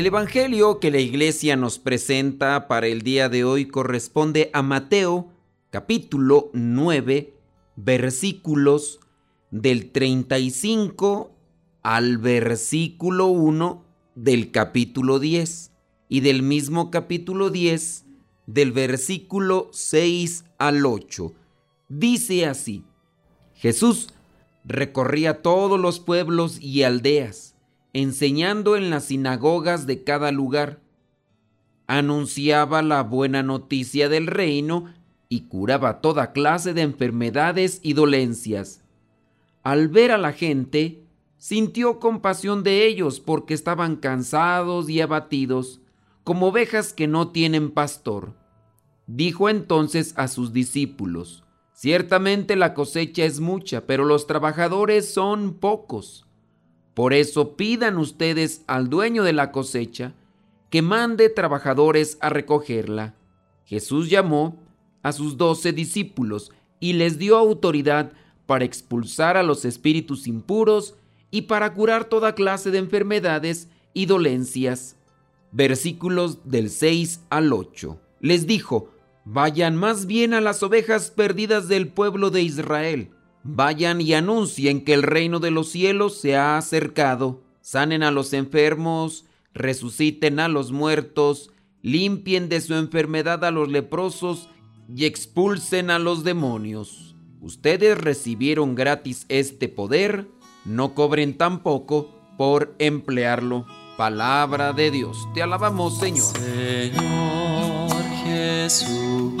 El Evangelio que la iglesia nos presenta para el día de hoy corresponde a Mateo capítulo 9 versículos del 35 al versículo 1 del capítulo 10 y del mismo capítulo 10 del versículo 6 al 8. Dice así, Jesús recorría todos los pueblos y aldeas enseñando en las sinagogas de cada lugar. Anunciaba la buena noticia del reino y curaba toda clase de enfermedades y dolencias. Al ver a la gente, sintió compasión de ellos porque estaban cansados y abatidos, como ovejas que no tienen pastor. Dijo entonces a sus discípulos, Ciertamente la cosecha es mucha, pero los trabajadores son pocos. Por eso pidan ustedes al dueño de la cosecha que mande trabajadores a recogerla. Jesús llamó a sus doce discípulos y les dio autoridad para expulsar a los espíritus impuros y para curar toda clase de enfermedades y dolencias. Versículos del 6 al 8. Les dijo, vayan más bien a las ovejas perdidas del pueblo de Israel. Vayan y anuncien que el reino de los cielos se ha acercado. Sanen a los enfermos, resuciten a los muertos, limpien de su enfermedad a los leprosos y expulsen a los demonios. Ustedes recibieron gratis este poder, no cobren tampoco por emplearlo. Palabra de Dios. Te alabamos, Señor. Señor Jesucristo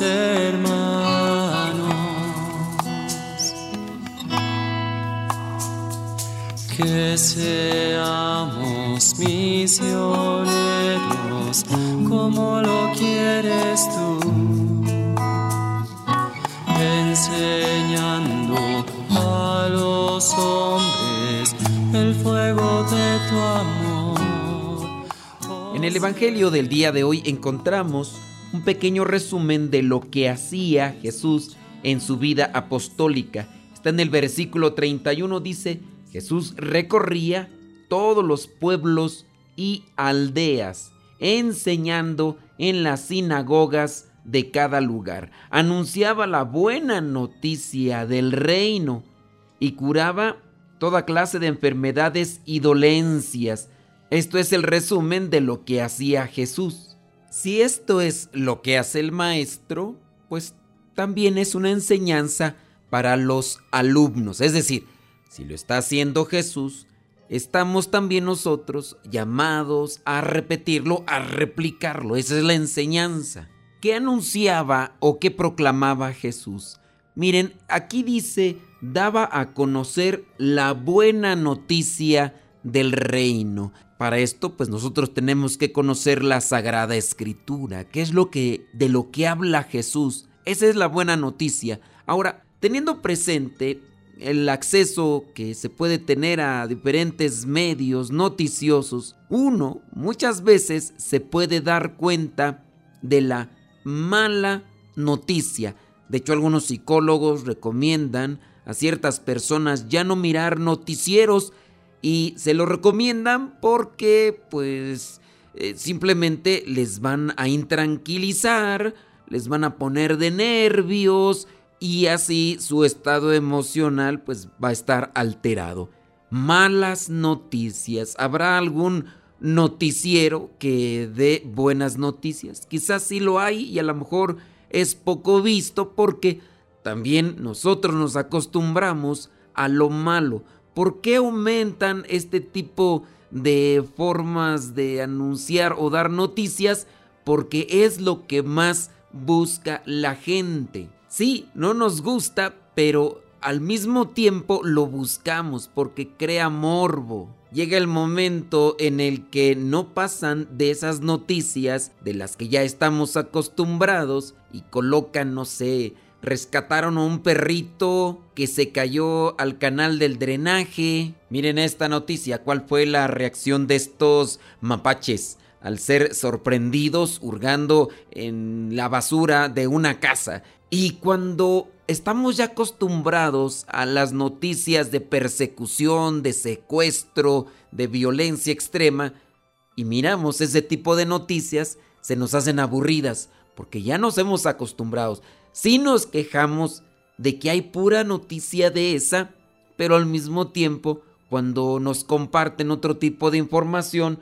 hermanos. Que seamos misioneros como lo quieres tú, enseñando a los hombres el fuego de tu amor. En el Evangelio del día de hoy encontramos un pequeño resumen de lo que hacía Jesús en su vida apostólica. Está en el versículo 31, dice, Jesús recorría todos los pueblos y aldeas, enseñando en las sinagogas de cada lugar. Anunciaba la buena noticia del reino y curaba toda clase de enfermedades y dolencias. Esto es el resumen de lo que hacía Jesús. Si esto es lo que hace el maestro, pues también es una enseñanza para los alumnos. Es decir, si lo está haciendo Jesús, estamos también nosotros llamados a repetirlo, a replicarlo. Esa es la enseñanza. ¿Qué anunciaba o qué proclamaba Jesús? Miren, aquí dice, daba a conocer la buena noticia del reino. Para esto, pues nosotros tenemos que conocer la Sagrada Escritura, qué es lo que de lo que habla Jesús. Esa es la buena noticia. Ahora, teniendo presente el acceso que se puede tener a diferentes medios noticiosos, uno muchas veces se puede dar cuenta de la mala noticia. De hecho, algunos psicólogos recomiendan a ciertas personas ya no mirar noticieros y se lo recomiendan porque pues eh, simplemente les van a intranquilizar, les van a poner de nervios y así su estado emocional pues va a estar alterado. Malas noticias. ¿Habrá algún noticiero que dé buenas noticias. Quizás sí lo hay y a lo mejor es poco visto porque también nosotros nos acostumbramos a lo malo. ¿Por qué aumentan este tipo de formas de anunciar o dar noticias? Porque es lo que más busca la gente. Sí, no nos gusta, pero al mismo tiempo lo buscamos porque crea morbo. Llega el momento en el que no pasan de esas noticias de las que ya estamos acostumbrados y colocan, no sé, rescataron a un perrito que se cayó al canal del drenaje. Miren esta noticia, ¿cuál fue la reacción de estos mapaches? al ser sorprendidos hurgando en la basura de una casa. Y cuando estamos ya acostumbrados a las noticias de persecución, de secuestro, de violencia extrema, y miramos ese tipo de noticias, se nos hacen aburridas, porque ya nos hemos acostumbrado. Si nos quejamos de que hay pura noticia de esa, pero al mismo tiempo, cuando nos comparten otro tipo de información,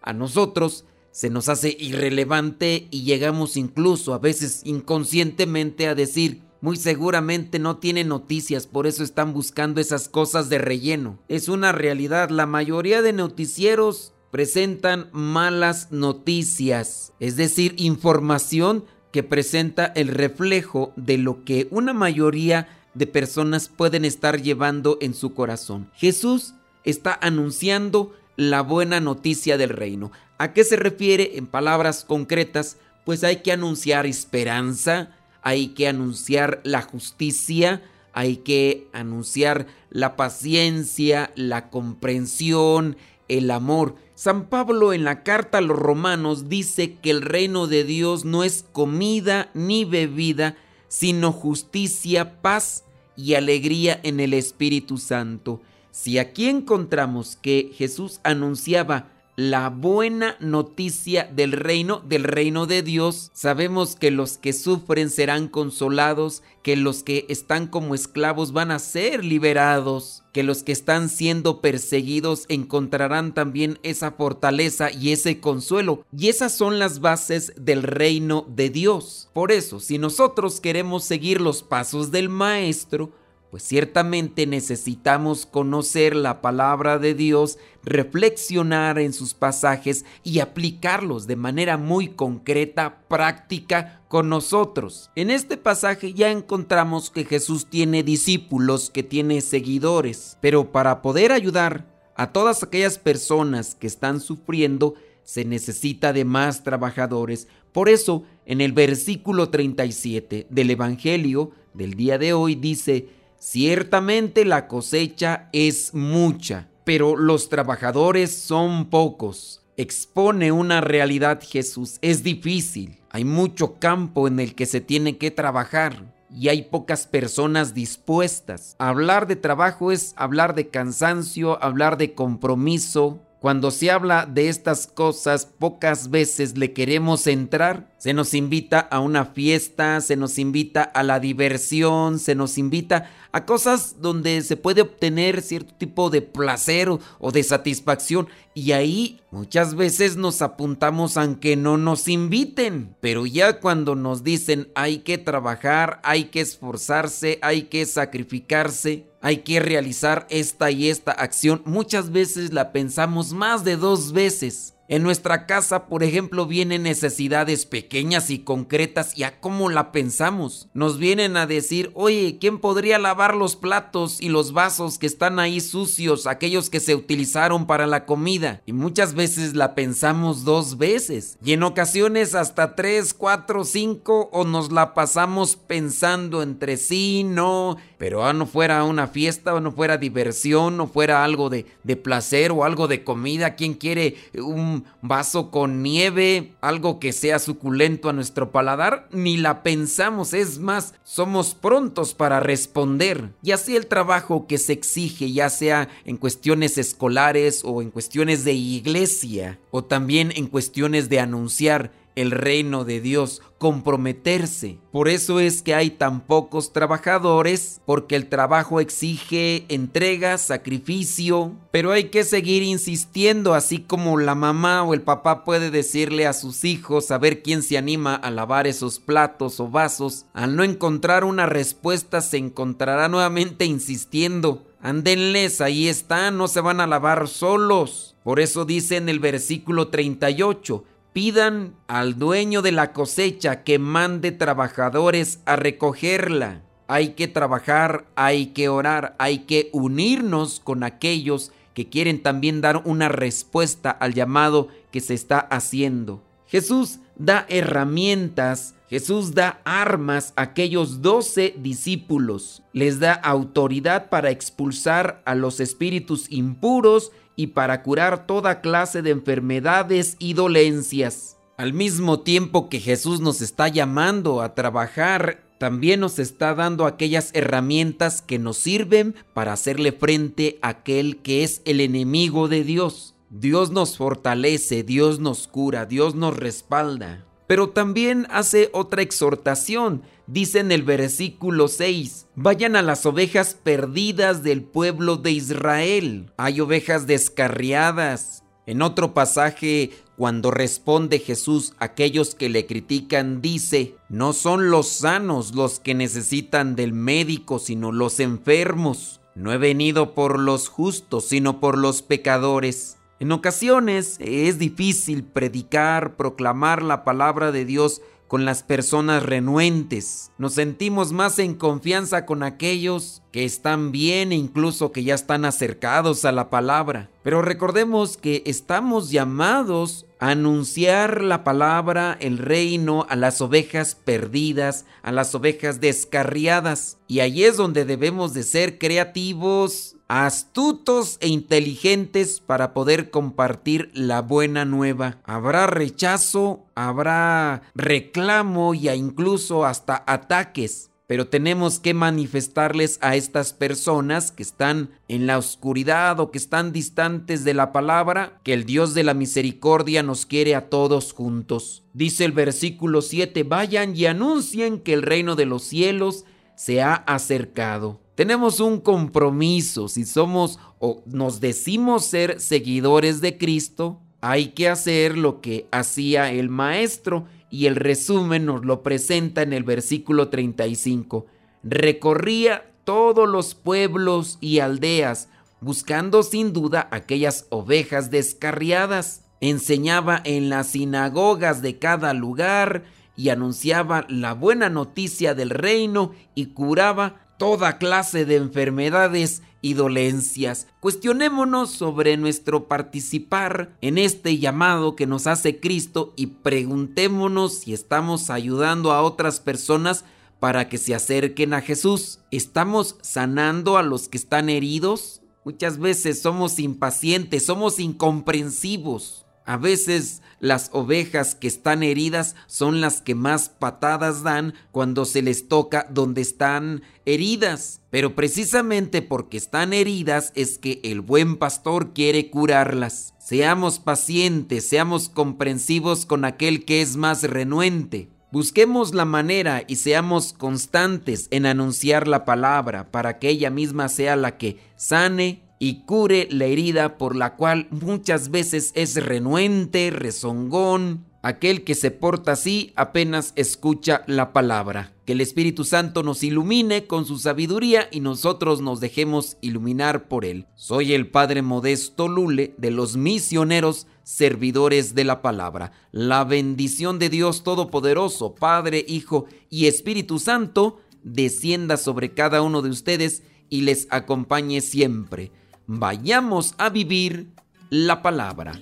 a nosotros se nos hace irrelevante y llegamos incluso a veces inconscientemente a decir, muy seguramente no tiene noticias, por eso están buscando esas cosas de relleno. Es una realidad, la mayoría de noticieros presentan malas noticias, es decir, información que presenta el reflejo de lo que una mayoría de personas pueden estar llevando en su corazón. Jesús está anunciando la buena noticia del reino. ¿A qué se refiere en palabras concretas? Pues hay que anunciar esperanza, hay que anunciar la justicia, hay que anunciar la paciencia, la comprensión, el amor. San Pablo en la carta a los romanos dice que el reino de Dios no es comida ni bebida, sino justicia, paz y alegría en el Espíritu Santo. Si aquí encontramos que Jesús anunciaba la buena noticia del reino, del reino de Dios, sabemos que los que sufren serán consolados, que los que están como esclavos van a ser liberados, que los que están siendo perseguidos encontrarán también esa fortaleza y ese consuelo. Y esas son las bases del reino de Dios. Por eso, si nosotros queremos seguir los pasos del Maestro, pues ciertamente necesitamos conocer la palabra de Dios, reflexionar en sus pasajes y aplicarlos de manera muy concreta, práctica con nosotros. En este pasaje ya encontramos que Jesús tiene discípulos, que tiene seguidores, pero para poder ayudar a todas aquellas personas que están sufriendo, se necesita de más trabajadores. Por eso, en el versículo 37 del Evangelio del día de hoy dice, Ciertamente la cosecha es mucha, pero los trabajadores son pocos. Expone una realidad Jesús, es difícil, hay mucho campo en el que se tiene que trabajar y hay pocas personas dispuestas. Hablar de trabajo es hablar de cansancio, hablar de compromiso, cuando se habla de estas cosas, pocas veces le queremos entrar. Se nos invita a una fiesta, se nos invita a la diversión, se nos invita a cosas donde se puede obtener cierto tipo de placer o, de satisfacción. Y ahí muchas veces nos apuntamos aunque no nos inviten. Pero ya cuando nos dicen hay que trabajar, hay que esforzarse, hay que sacrificarse, hay que realizar esta y esta acción, muchas veces la pensamos más de dos veces. En nuestra casa, por ejemplo, vienen necesidades pequeñas y concretas y a cómo la pensamos. Nos vienen a decir, oye, ¿quién podría lavar los platos y los vasos que están ahí sucios, aquellos que se utilizaron para la comida? Y muchas veces la pensamos dos veces. Y en ocasiones hasta tres, cuatro, cinco o nos la pasamos pensando entre sí, no, pero ah, no fuera una fiesta o no fuera diversión, no fuera algo de, de placer o algo de comida. ¿Quién quiere un vaso con nieve, algo que sea suculento a nuestro paladar, ni la pensamos, es más, somos prontos para responder. Y así el trabajo que se exige, ya sea en cuestiones escolares o en cuestiones de iglesia, o también en cuestiones de anunciar el reino de Dios, comprometerse. Por eso es que hay tan pocos trabajadores, porque el trabajo exige entrega, sacrificio, pero hay que seguir insistiendo, así como la mamá o el papá puede decirle a sus hijos a ver quién se anima a lavar esos platos o vasos. Al no encontrar una respuesta se encontrará nuevamente insistiendo. Andenles, ahí están, no se van a lavar solos. Por eso dice en el versículo 38, pidan al dueño de la cosecha que mande trabajadores a recogerla. Hay que trabajar, hay que orar, hay que unirnos con aquellos que quieren también dar una respuesta al llamado que se está haciendo. Jesús da herramientas, Jesús da armas a aquellos doce discípulos, les da autoridad para expulsar a los espíritus impuros y para curar toda clase de enfermedades y dolencias. Al mismo tiempo que Jesús nos está llamando a trabajar, también nos está dando aquellas herramientas que nos sirven para hacerle frente a aquel que es el enemigo de Dios. Dios nos fortalece, Dios nos cura, Dios nos respalda. Pero también hace otra exhortación. Dice en el versículo 6, vayan a las ovejas perdidas del pueblo de Israel. Hay ovejas descarriadas. En otro pasaje, cuando responde Jesús a aquellos que le critican, dice, no son los sanos los que necesitan del médico, sino los enfermos. No he venido por los justos, sino por los pecadores. En ocasiones es difícil predicar, proclamar la palabra de Dios con las personas renuentes. Nos sentimos más en confianza con aquellos que están bien e incluso que ya están acercados a la palabra. Pero recordemos que estamos llamados a anunciar la palabra, el reino, a las ovejas perdidas, a las ovejas descarriadas. Y ahí es donde debemos de ser creativos, astutos e inteligentes para poder compartir la buena nueva. Habrá rechazo, habrá reclamo y incluso hasta ataques. Pero tenemos que manifestarles a estas personas que están en la oscuridad o que están distantes de la palabra que el Dios de la misericordia nos quiere a todos juntos. Dice el versículo 7, vayan y anuncien que el reino de los cielos se ha acercado. Tenemos un compromiso, si somos o nos decimos ser seguidores de Cristo, hay que hacer lo que hacía el maestro y el resumen nos lo presenta en el versículo 35. Recorría todos los pueblos y aldeas, buscando sin duda aquellas ovejas descarriadas. Enseñaba en las sinagogas de cada lugar y anunciaba la buena noticia del reino y curaba toda clase de enfermedades y dolencias. Cuestionémonos sobre nuestro participar en este llamado que nos hace Cristo y preguntémonos si estamos ayudando a otras personas para que se acerquen a Jesús. ¿Estamos sanando a los que están heridos? Muchas veces somos impacientes, somos incomprensivos. A veces las ovejas que están heridas son las que más patadas dan cuando se les toca donde están heridas. Pero precisamente porque están heridas es que el buen pastor quiere curarlas. Seamos pacientes, seamos comprensivos con aquel que es más renuente. Busquemos la manera y seamos constantes en anunciar la palabra para que ella misma sea la que sane, y cure la herida por la cual muchas veces es renuente, rezongón. Aquel que se porta así apenas escucha la palabra. Que el Espíritu Santo nos ilumine con su sabiduría y nosotros nos dejemos iluminar por él. Soy el Padre Modesto Lule de los misioneros servidores de la palabra. La bendición de Dios Todopoderoso, Padre, Hijo y Espíritu Santo, descienda sobre cada uno de ustedes y les acompañe siempre vayamos a vivir la palabra.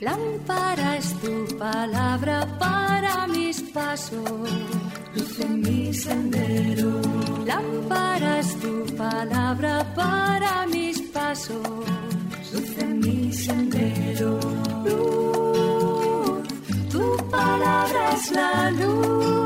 Lámpara es tu palabra para mis pasos, luz mi sendero. Lámpara es tu palabra para mis pasos, luz en mi sendero. Luz, tu palabra es la luz